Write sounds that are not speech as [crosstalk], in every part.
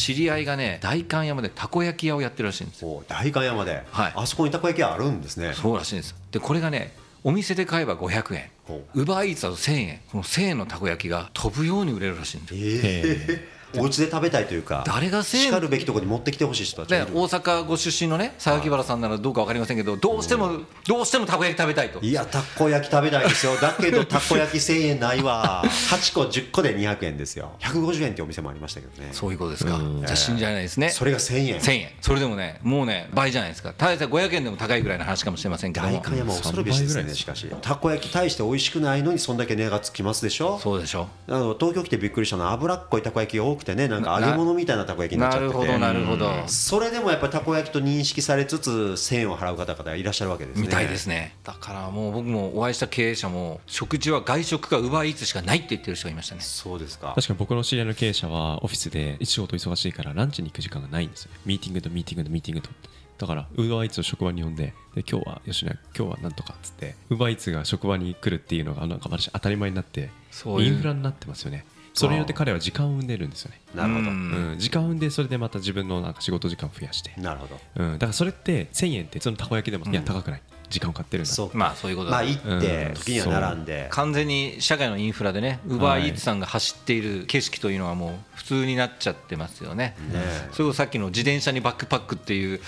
知り合いがね代官山でたこ焼き屋をやってるらしいんですよ。お代官山で、はい。あそこにたこ焼き屋あるんですね。そうらしいんです。でこれがねお店で買えば500円。ほウバーイーツだと1000円。この1000円のたこ焼きが飛ぶように売れるらしいんですよ。ええお家で食べたいというか誰が1000円しかるべきところに持ってきてほしい人たちがいる。で大阪ご出身のね榊原さんならどうか分かりませんけどどうしてもどうしてもたこ焼き食べたいと。いやたこ焼き食べたいですよ。だけどたこ焼き1000円ないわ。8個10個で200円ですよ。150円ってお店もありましたけどね。そういうことですか。じゃあ信じられないですね。それが1000円。1000円。それでもねもうね倍じゃないですか。大体500円でも高いぐらいの話かもしれませんけど。も代官山恐るべしですねしかし。たこ焼き大して美味しくないのにそんだけ値がつきますでしょ？そうでしょあの東京来てびっくりしたのは脂っこいたこ焼きが多くてねなんか揚げ物みたいなたこ焼きになっちゃってて。なるほどなるほど。それでもやっぱりたこ焼きと認識されつつ1000円を払う方々がいらっしゃるわけですね。みたいですね。だからもう僕もお会いした経営者も食事は外食かウバーイーツしかないって言ってる人がいましたね。そうですか。確かに僕の知り合いの経営者はオフィスで仕事忙しいからランチに行く時間がないんですよ。ミーティングとミーティングとミーティングと。だからウーバーイーツを職場に呼んでで今日は吉野家今日はなんとかっつってウーバーイーツが職場に来るっていうのがなんか私当たり前になってそういうインフラになってますよねそれによって彼は時間を生んでるんですよね。なるほど。うん、時間を生んでそれでまた自分のなんか仕事時間を増やして、なるほど。うん、だからそれって1000円ってそのたこ焼きでも、いや高くない時間を買ってるんだ。そう。まあそういうことだまあ行ってうん。時には並んで。完全に社会のインフラでねウバーイーツさんが走っている景色というのはもう普通になっちゃってますよね。それこそさっきの自転車にバックパックっていう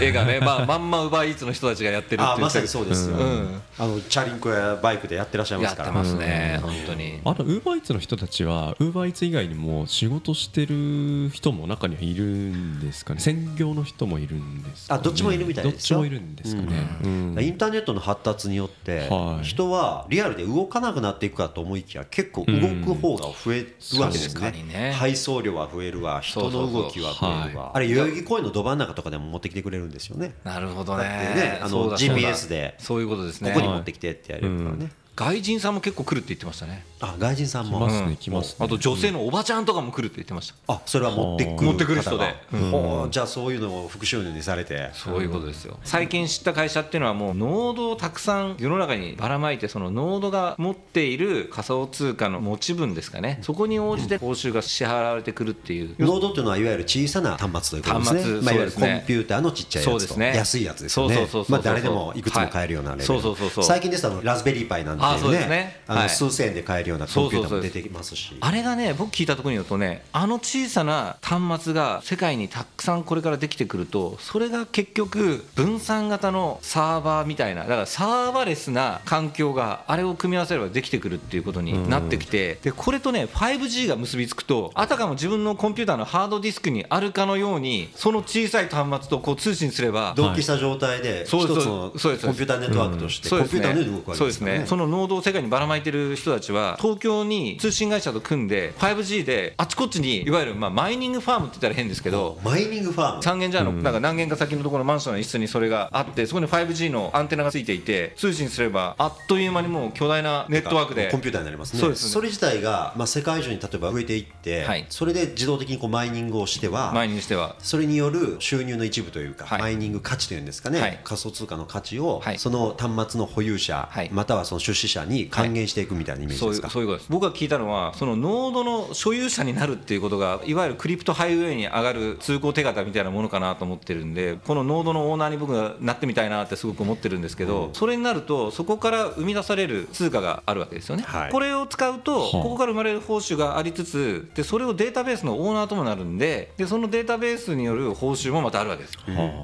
絵がね、[laughs] まあ、まんまウバーイーツの人たちがやってるっていうあまさにそうですよ、うん。あのチャリンコやバイクでやってらっしゃいますから。やってますね本当に。あとウーバーイーツの人たちはウーバーイーツ以外にも仕事してる人も中にはいるんですかね。専業の人もいるんですかね。あどっちもいるみたいですよ。どっちもいるんですかね、うんインターネットの発達によってはい。人はリアルで動かなくなっていくかと思いきや結構動く方が増えるわけですね。にね。配送量は増えるわ。人の動きは増えるわ。あれ代々木公園のど真ん中とかでも持ってきてくれるんですよね。なるほどね。ねあの GPS でそういうことですね。ここに持ってきてってやれるからね外人さんも結構来るって言ってましたね。あ外人さんも。来ますうん。ね来ますね。あと女性のおばちゃんとかも来るって言ってました。あそれは持ってくる。持ってくる人で。うじゃあそういうのを副収入にされて。そういうことですよ。最近知った会社っていうのはもうノードをたくさん世の中にばらまいてそのノードが持っている仮想通貨の持ち分ですかね。そこに応じて報酬が支払われてくるっていう。ノードっていうのはいわゆる小さな端末ということですね。端末まあ、いわゆるコンピューターのちっちゃいやつと、そうですね。安いやつですよね。そうそうそうそうまあ誰でもいくつも買えるようなレベル、はい。そうそうそうそう。最近ですとあのラズベリーパイなんていうあそうですね。ねあのはい。数千円で買えるようなコンピューターも出てきますし。あれがね僕聞いたところによるとねあの小さな端末が世界にたくさんこれからできてくるとそれが結局分散型のサーバーみたいなだからサーバレスな環境があれを組み合わせればできてくるっていうことになってきてでこれとね 5G が結びつくとあたかも自分のコンピューターのハードディスクにあるかのようにその小さい端末とこう通信すれば同期した状態で一つのコンピューターネットワークとしてコンピューターで動くわけですね世界にばらまいてる人たちは東京に通信会社と組んで 5G であちこちにいわゆるまあマイニングファームって言ったら変ですけどマイニングファーム。三軒茶屋のなんか何軒か先のところのマンションの一室にそれがあってそこに 5G のアンテナがついていて通信すればあっという間にもう巨大なネットワークでコンピューターになりますね。そうですそれ自体が、まあ、世界中に例えば増えていって、はい。それで自動的にこうマイニングをしてはマイニングしては。それによる収入の一部というか、はい。マイニング価値というんですかね、はい。仮想通貨の価値を、はい。その端末の保有者、はい。またはその出資者に還元していくみたいなイメージそうですか、いうそういうことです。僕が聞いたのはそのノードの所有者になるっていうことがいわゆるクリプトハイウェイに上がる通行手形みたいなものかなと思ってるんでこのノードのオーナーに僕がなってみたいなってすごく思ってるんですけど、それになるとそこから生み出される通貨があるわけですよね、はい。これを使うとはあここから生まれる報酬がありつつでそれをデータベースのオーナーともなるんででそのデータベースによる報酬もまたあるわけです。よ、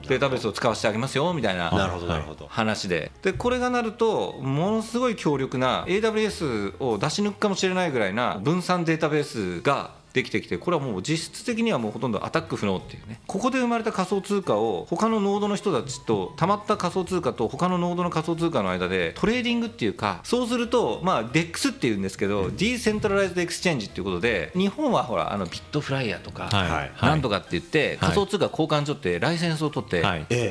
データベースを使わせてあげますよみたいな話で。でこれがなるとものすごい強強力な AWS を出し抜くかもしれないぐらいな分散データベースができてきてこれはもう実質的にはもうほとんどアタック不能っていうね。ここで生まれた仮想通貨を他のノードの人たちとたまった仮想通貨と他のノードの仮想通貨の間でトレーディングっていうかそうするとまあ DEX っていうんですけど、 decentralized exchange っていうことで日本はほらあのビットフライヤーとか、はい。なんとかって言って仮想通貨交換所ってライセンスを取って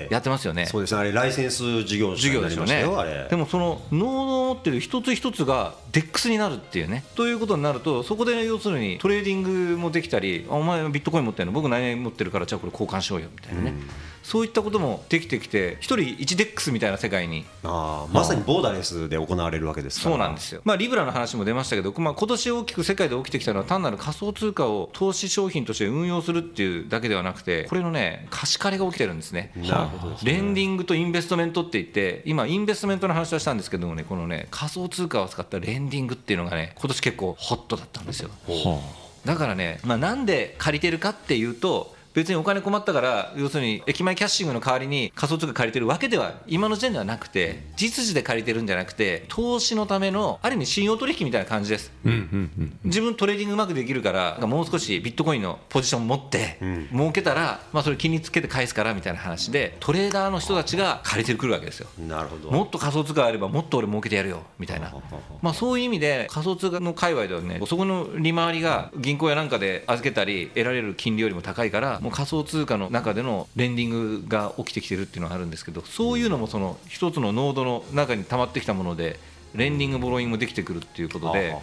やってますよね。そうです。ねあれライセンス事業者になりました授業ですよねよあれ。でもそのノードを持ってる一つ一つが DEX になるっていうね。ということになるとそこで要するにトレーディングもできたりお前ビットコイン持ってるの？僕何持ってるからじゃあこれ交換しようよみたいなね、そういったこともできてきて一人 1DEX みたいな世界に。あーまさにボーダレスで行われるわけですから。そうなんですよ、まあ、リブラの話も出ましたけど、まあ今年大きく世界で起きてきたのは単なる仮想通貨を投資商品として運用するっていうだけではなくてこれのね貸し借りが起きてるんですね。なるほどね。 lending と investment って言って今 investment の話はしたんですけどもねこのね仮想通貨を使った lending っていうのがね今年結構ホットだったんですよ。はだからね、まあ、なんで借りてるかっていうと別にお金困ったから要するに駅前キャッシングの代わりに仮想通貨借りてるわけでは今の時点ではなくて実需で借りてるんじゃなくて投資のためのある意味信用取引みたいな感じです。あうんうんうん。自分トレーディングうまくできるからもう少しビットコインのポジション持って儲けたら、まあ、それ金につけて返すからみたいな話でトレーダーの人たちが借りてくるわけですよ。なるほど。もっと仮想通貨あればもっと俺儲けてやるよみたいな、まあ、そういう意味で仮想通貨の界隈ではねそこの利回りが銀行やなんかで預けたり得られる金利よりも高いからもう仮想通貨の中での lending が起きてきてるっていうのはあるんですけどそういうのもその一つのノードの中に溜まってきたもので lending borrowing もできてくるっていうことで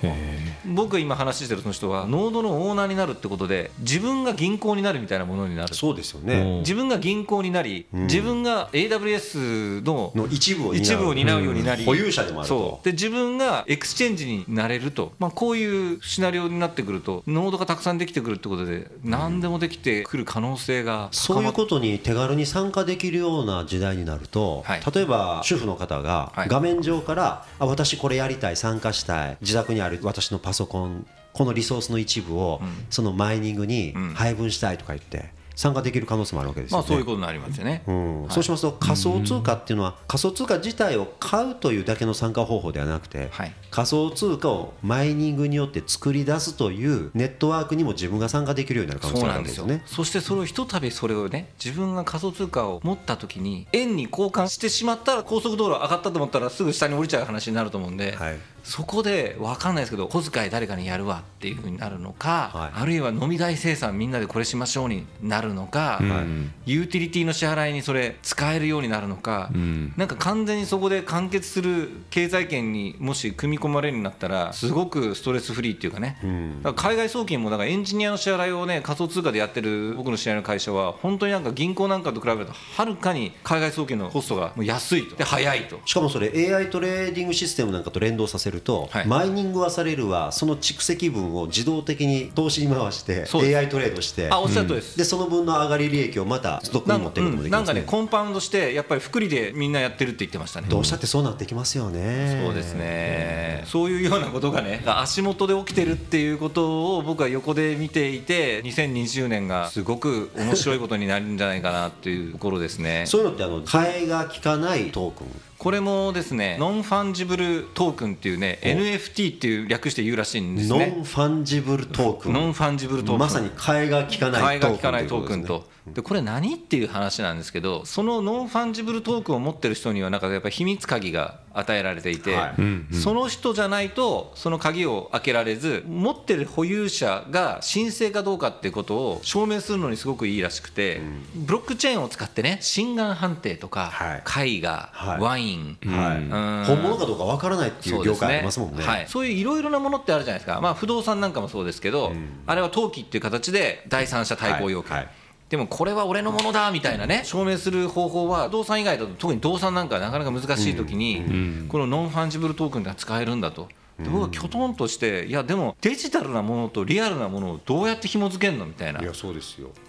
僕が今話してるその人はノードのオーナーになるってことで自分が銀行になるみたいなものになる。そうですよね。自分が銀行になり自分が AWS のの一部を担う。一部を担うようになり、保有者でもあると。そう。で自分が exchange になれると、まあ、こういうシナリオになってくるとノードがたくさんできてくるってことで何でもできてくる可能性がそういうとことに手軽に参加できるような時代になると、はい。例えば主婦の方がはい。画面上から、あ私これやりたい参加したい自宅にある私のパソコンこのリソースの一部を、そのマイニングにん。配分したいとか言って参加できる可能性もあるわけですよね。まあそういうことになりますよね、うん。はい。そうしますと仮想通貨っていうのは仮想通貨自体を買うというだけの参加方法ではなくて、はい。仮想通貨をマイニングによって作り出すというネットワークにも自分が参加できるようになる可能性があそうなんですよ。ね。そしてそれをひとたびそれをね自分が仮想通貨を持った時に円に交換してしまったら高速道路上がったと思ったらすぐ下に降りちゃう話になると思うんで、はいそこで分かんないですけど小遣い誰かにやるわっていうふうになるのか、はい。あるいは飲み代生産みんなでこれしましょうになるのか、んユーティリティの支払いにそれ使えるようになるのか、ん。なんか完全にそこで完結する経済圏にもし組み込まれるようになったらすごくストレスフリーっていうかね、だから海外送金もだからエンジニアの支払いをね仮想通貨でやってる僕の知り合いの会社は本当になんか銀行なんかと比べるとはるかに海外送金のコストがもう安いと。で早いと。しかもそれ AI トレーディングシステムなんかと連動させると、はい。マイニングはされるわ。その蓄積分を自動的に投資に回して AI トレードして。あおっしゃるとりです、でその分の上がり利益をまたストックなんかに持っていくこともできなんかますねねコンパウンドしてやっぱり福利でみんなやってるって言ってましたね。どうしたってそうなってきますよね。そうですね、そういうようなことがね足元で起きてるっていうことを僕は横で見ていて2020年がすごく面白いことになるんじゃないかなっていうところですね。[laughs] そういうのってあの替えが効かないトークンこれもですね non-fungible token っていうね NFT っていう略して言うらしいんですね non-fungible token。non-fungible token。まさに替えが効かない替えが効かないトークンとでこれ何っていう話なんですけどその non-fungible token を持ってる人にはなんかやっぱり秘密鍵が与えられていて、はい。その人じゃないとその鍵を開けられず持ってる保有者が真正かどうかっていうことを証明するのにすごくいいらしくて、ブロックチェーンを使ってね真贋判定とか、はい。絵画、はい。ワイン、はい。うん。本物かどうかわからないっていう業界ありますもんね。はい、そういういろいろなものってあるじゃないですか、まあ、不動産なんかもそうですけど、あれは登記っていう形で第三者対抗要件、でもこれは俺のものだみたいなね。証明する方法は不動産以外だと特に動産なんかなかなか難しい時に、この non-fungible token が使えるんだと。で僕はきょとんとしていやでもデジタルなものとリアルなものをどうやって紐付けるの？みたいな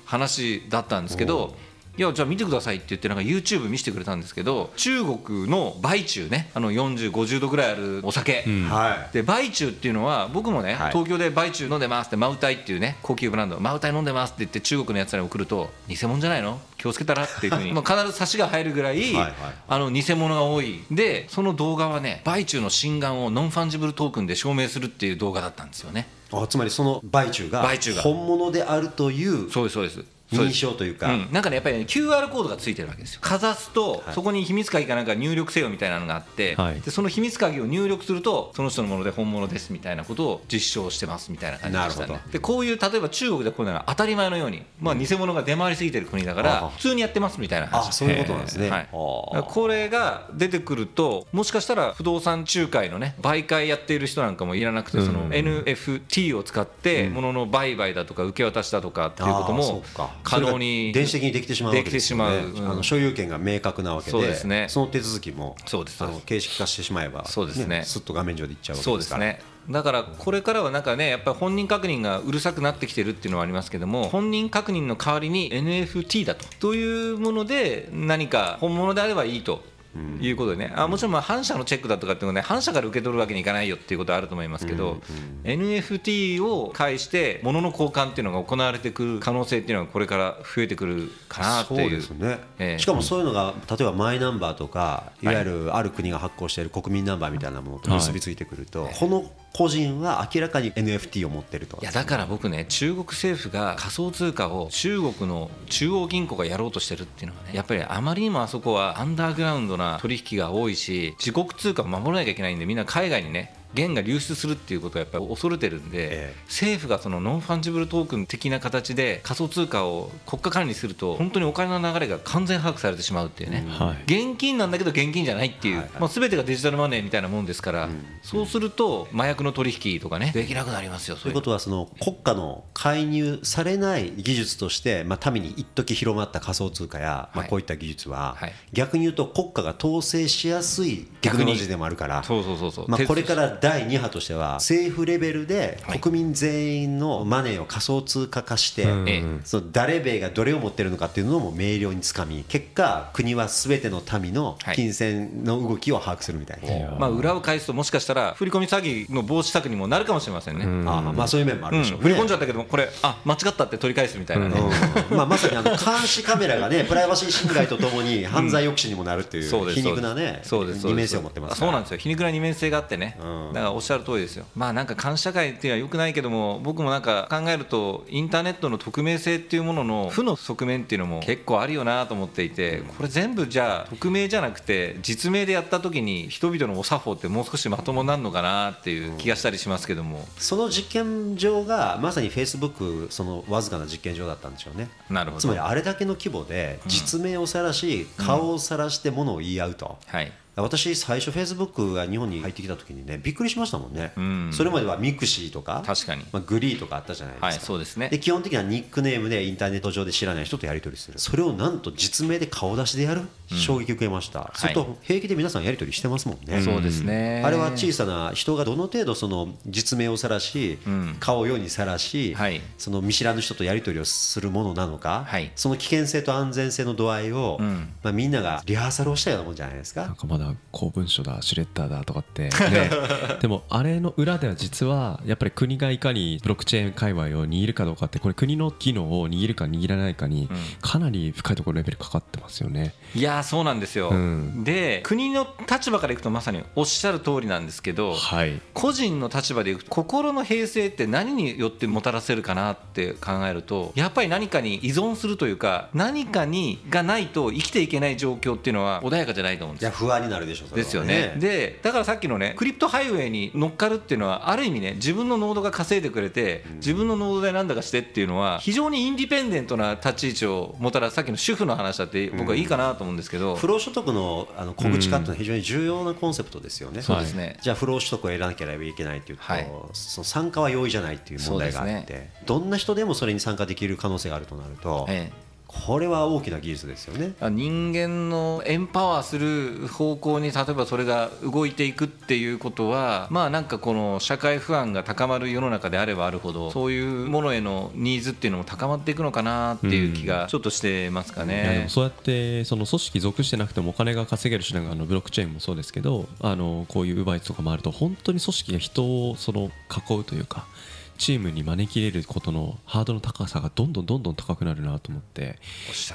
話だったんですけど、いやじゃあ見てくださいって言ってなんか YouTube 見せてくれたんですけど中国の売中ねあの4050度ぐらいあるお酒、はい。で売中っていうのは僕もね、はい。東京で売中飲んでますってマウタイっていうね高級ブランドマウタイ飲んでますって言って中国のやつらに送ると偽物じゃないの？気をつけたらっていうふうに。[laughs] まあ必ず差しが入るぐらい、はいはい。あの偽物が多い。でその動画はね白酒の真贋を non-fungible token で証明するっていう動画だったんですよね。あつまりその白酒が白酒が。本物であるというそうですそうです認というか、うん、なんかねやっぱりね QR コードがついてるわけですよ。かざすと、はい。そこに秘密鍵かなんか入力せよみたいなのがあって、はい。でその秘密鍵を入力するとその人のもので本物ですみたいなことを実証してますみたいな感じでしたね。でこういう例えば中国でこういうのが当たり前のように、まあ、偽物が出回りすぎてる国だかあらあ。普通にやってますみたいな話。あそういうことなんですね、はい、これが出てくるともしかしたら不動産仲介のね媒介やっている人なんかもいらなくてそのうん NFT を使って物の売買だとか受け渡しだとかっていうことも可能に電子的にできてしまうわけですよね。うう。んあの所有権が明確なわけでそうですね。その手続きもそうです。あの形式化してしまえばそうですね。すっと画面上でいっちゃうわけでから。そうですすね。だからこれからはなんかねやっぱり本人確認がうるさくなってきてるっていうのはありますけども本人確認の代わりに NFT だと。というもので何か本物であればいいと。いうことでね、あもちろんまあ反社のチェックだとかっていうのはね反社から受け取るわけにいかないよっていうことはあると思いますけど、NFT を介して物の交換っていうのが行われてくる可能性っていうのがこれから増えてくるかなってそう。いうですね、ええ。しかもそういうのが例えばマイナンバーとかいわゆるある国が発行している国民ナンバーみたいなものと結びついてくると、この個人は明らかに NFT を持ってると。いやだから僕ね、中国政府が仮想通貨を中国の中央銀行がやろうとしてるっていうのはね、やっぱりあまりにもあそこはアンダーグラウンドな取引が多いし、自国通貨を守らなきゃいけないんで、みんな海外にね、元が流出するっていうことをやっぱり恐れてるんで、ええ。政府がその non-fungible token 的な形で仮想通貨を国家管理すると、本当にお金の流れが完全把握されてしまうっていうね。はい。現金なんだけど現金じゃないっていう、はいはい。まあ、全てがデジタルマネーみたいなもんですから、そうすると麻薬の取引とかねできなくなりますよそということはその国家の介入されない技術として、まあ、民に一時広まった仮想通貨や、まあ、はいこういった技術は、はい。逆に言うと国家が統制しやすいテクノロジーでもあるから。そうそうそうそう、まあ、これか手ら第2波としては政府レベルではい。国民全員のマネーを仮想通貨化して、その誰米がどれを持ってるのかっていうのも明瞭につかみ結果国は全ての民のはい。金銭の動きを把握するみたいな、まあ、裏を返すともしかしたら振り込み詐欺の防止策にもなるかもしれませんね、うん。ああまあそういう面もあるでしょうね、振り込んじゃったけどこれあ間違ったって取り返すみたいなね、うん。まあ、まさにあの監視カメラがね [laughs] プライバシー侵害とともに犯罪抑止にもなるっていうそうです皮肉なねそうです二面性を持ってますそうなんでですよ。皮肉な二面性があってね、うんだからおっしゃる通りですよ。まあなんか監視社会っていうのはよくないけども僕もなんか考えるとインターネットの匿名性っていうものの負の側面っていうのも結構あるよなと思っていてこれ全部じゃあ匿名じゃなくて実名でやった時に人々のお作法ってもう少しまともになるのかなっていう気がしたりしますけども、その実験場がまさにフェイスブックそのわずかな実験場だったんでしょうね。なるほど。つまりあれだけの規模で実名を晒し顔を晒してものを言い合うと、はい私最初フェイスブックが日本に入ってきた時にねびっくりしましたもんね、ん。それまでは mixi とか確かに。まあ、 GREE とかあったじゃないですか、はいそうですね。で基本的にはニックネームでインターネット上で知らない人とやり取りする。それをなんと実名で顔出しでやる、衝撃を受けました、それと平気で皆さんやり取りしてますもんね、そうですね。あれは小さな人がどの程度その実名を晒し、ん。顔を世にさらし、はい。その見知らぬ人とやり取りをするものなのか、はい。その危険性と安全性の度合いを、ん。まあ、みんながリハーサルをしたようなもんじゃないですか。かまだ公文書だシュレッダーだとかって、[laughs] ね、でもあれの裏では実はやっぱり国がいかにブロックチェーン界隈を握るかどうかってこれ国の機能を握るか握らないかにかなり深いところレベルかかってますよね。いやーそうなんですよ、うん。で国の立場からいくとまさにおっしゃる通りなんですけど、はい。個人の立場でいくと心の平静って何によってもたらせるかなって考えるとやっぱり何かに依存するというか何かにがないと生きていけない状況っていうのは穏やかじゃないと思うんですよ。いや不安になるでしょうですよね。でだからさっきのねクリプトハイウェイに乗っかるっていうのはある意味ね自分のノードが稼いでくれて自分のノードで何だかしてっていうのは非常にインディペンデントな立ち位置をもたらすさっきの主婦の話だって僕はいいかなと思うんですけど、不労所得のあの小口化っていうのは非常に重要なコンセプトですよね。そうですね。じゃあ不労所得を得なければいけないっていうと、はい。その参加は容易じゃないっていう問題があって、そうでどんな人でもそれに参加できる可能性があるとなると、ええこれは大きな技術ですよね。人間のエンパワーする方向に例えばそれが動いていくっていうことはまあなんかこの社会不安が高まる世の中であればあるほどそういうものへのニーズっていうのも高まっていくのかなっていう気がちょっとしてますかいやでねも。そうやってその組織属してなくてもお金が稼げる手段があのブロックチェーンもそうですけどあのこういう奪いとかもあると本当に組織が人をその囲うというかチームに招き入れることのハードルの高さがどんどんどんどん高くなるなと思って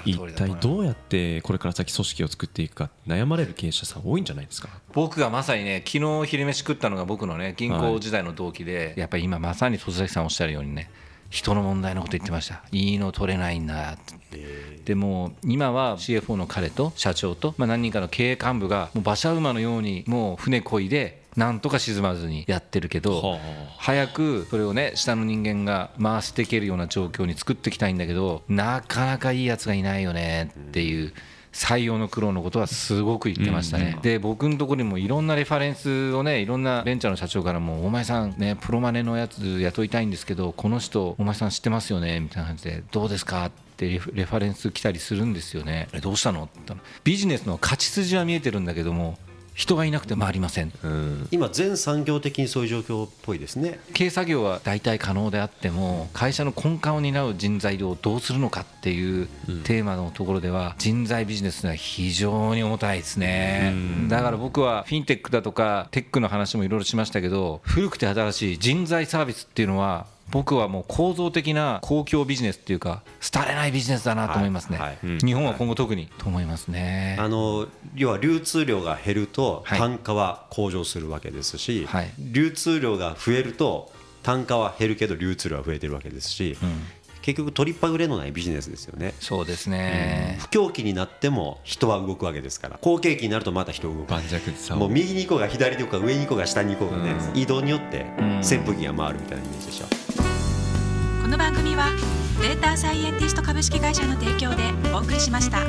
一体どうやってこれから先組織を作っていくか悩まれる経営者さん多いんじゃないですか？僕がまさにね昨日昼飯食ったのが僕のね銀行時代の同期で、やっぱり今まさに戸崎さんおっしゃるようにね人の問題のこと言ってました。いいの取れないんだって。でも今は CFO の彼と社長と、まあ、何人かの経営幹部がもう馬車馬のようにもう船こいでなんとか沈まずにやってるけど、は早くそれをね下の人間が回していけるような状況に作っていきたいんだけどなかなかいいやつがいないよねっていう採用の苦労のことはすごく言ってましたね、で僕のところにもいろんなレファレンスをねいろんなベンチャーの社長からも「お前さんねプロマネのやつ雇いたいんですけどこの人お前さん知ってますよね」みたいな感じで「どうですか?」ってレファレンス来たりするんですよね。えどうしたのって言ったらビジネスの勝ち筋は見えてるんだけども人がいなくて回りません。うん。今全産業的にそういう状況っぽいですね。経営作業は大体可能であっても会社の根幹を担う人材をどうするのかっていうテーマのところでは人材ビジネスは非常に重たいですね。だから僕はフィンテックだとかテックの話もいろいろしましたけど古くて新しい人材サービスっていうのは僕はもう構造的な公共ビジネスっていうか廃れないビジネスだなと思いますね、はい。うん。日本は今後特にと思いますね。あの要は流通量が減るとはい。単価は向上するわけですし、はい。流通量が増えると単価は減るけど流通量は増えてるわけですし、結局取りっぱぐれのないビジネスですよね。そうですね、不況期になっても人は動くわけですから。好景気になるとまた人動く。盤石もう右に行こうが左に行こうが上に行こうが下に行こうがね、う移動によってん。扇風機が回るみたいなイメージでしょ。ここの番組はデータサイエンティスト株式会社の提供でお送りしました。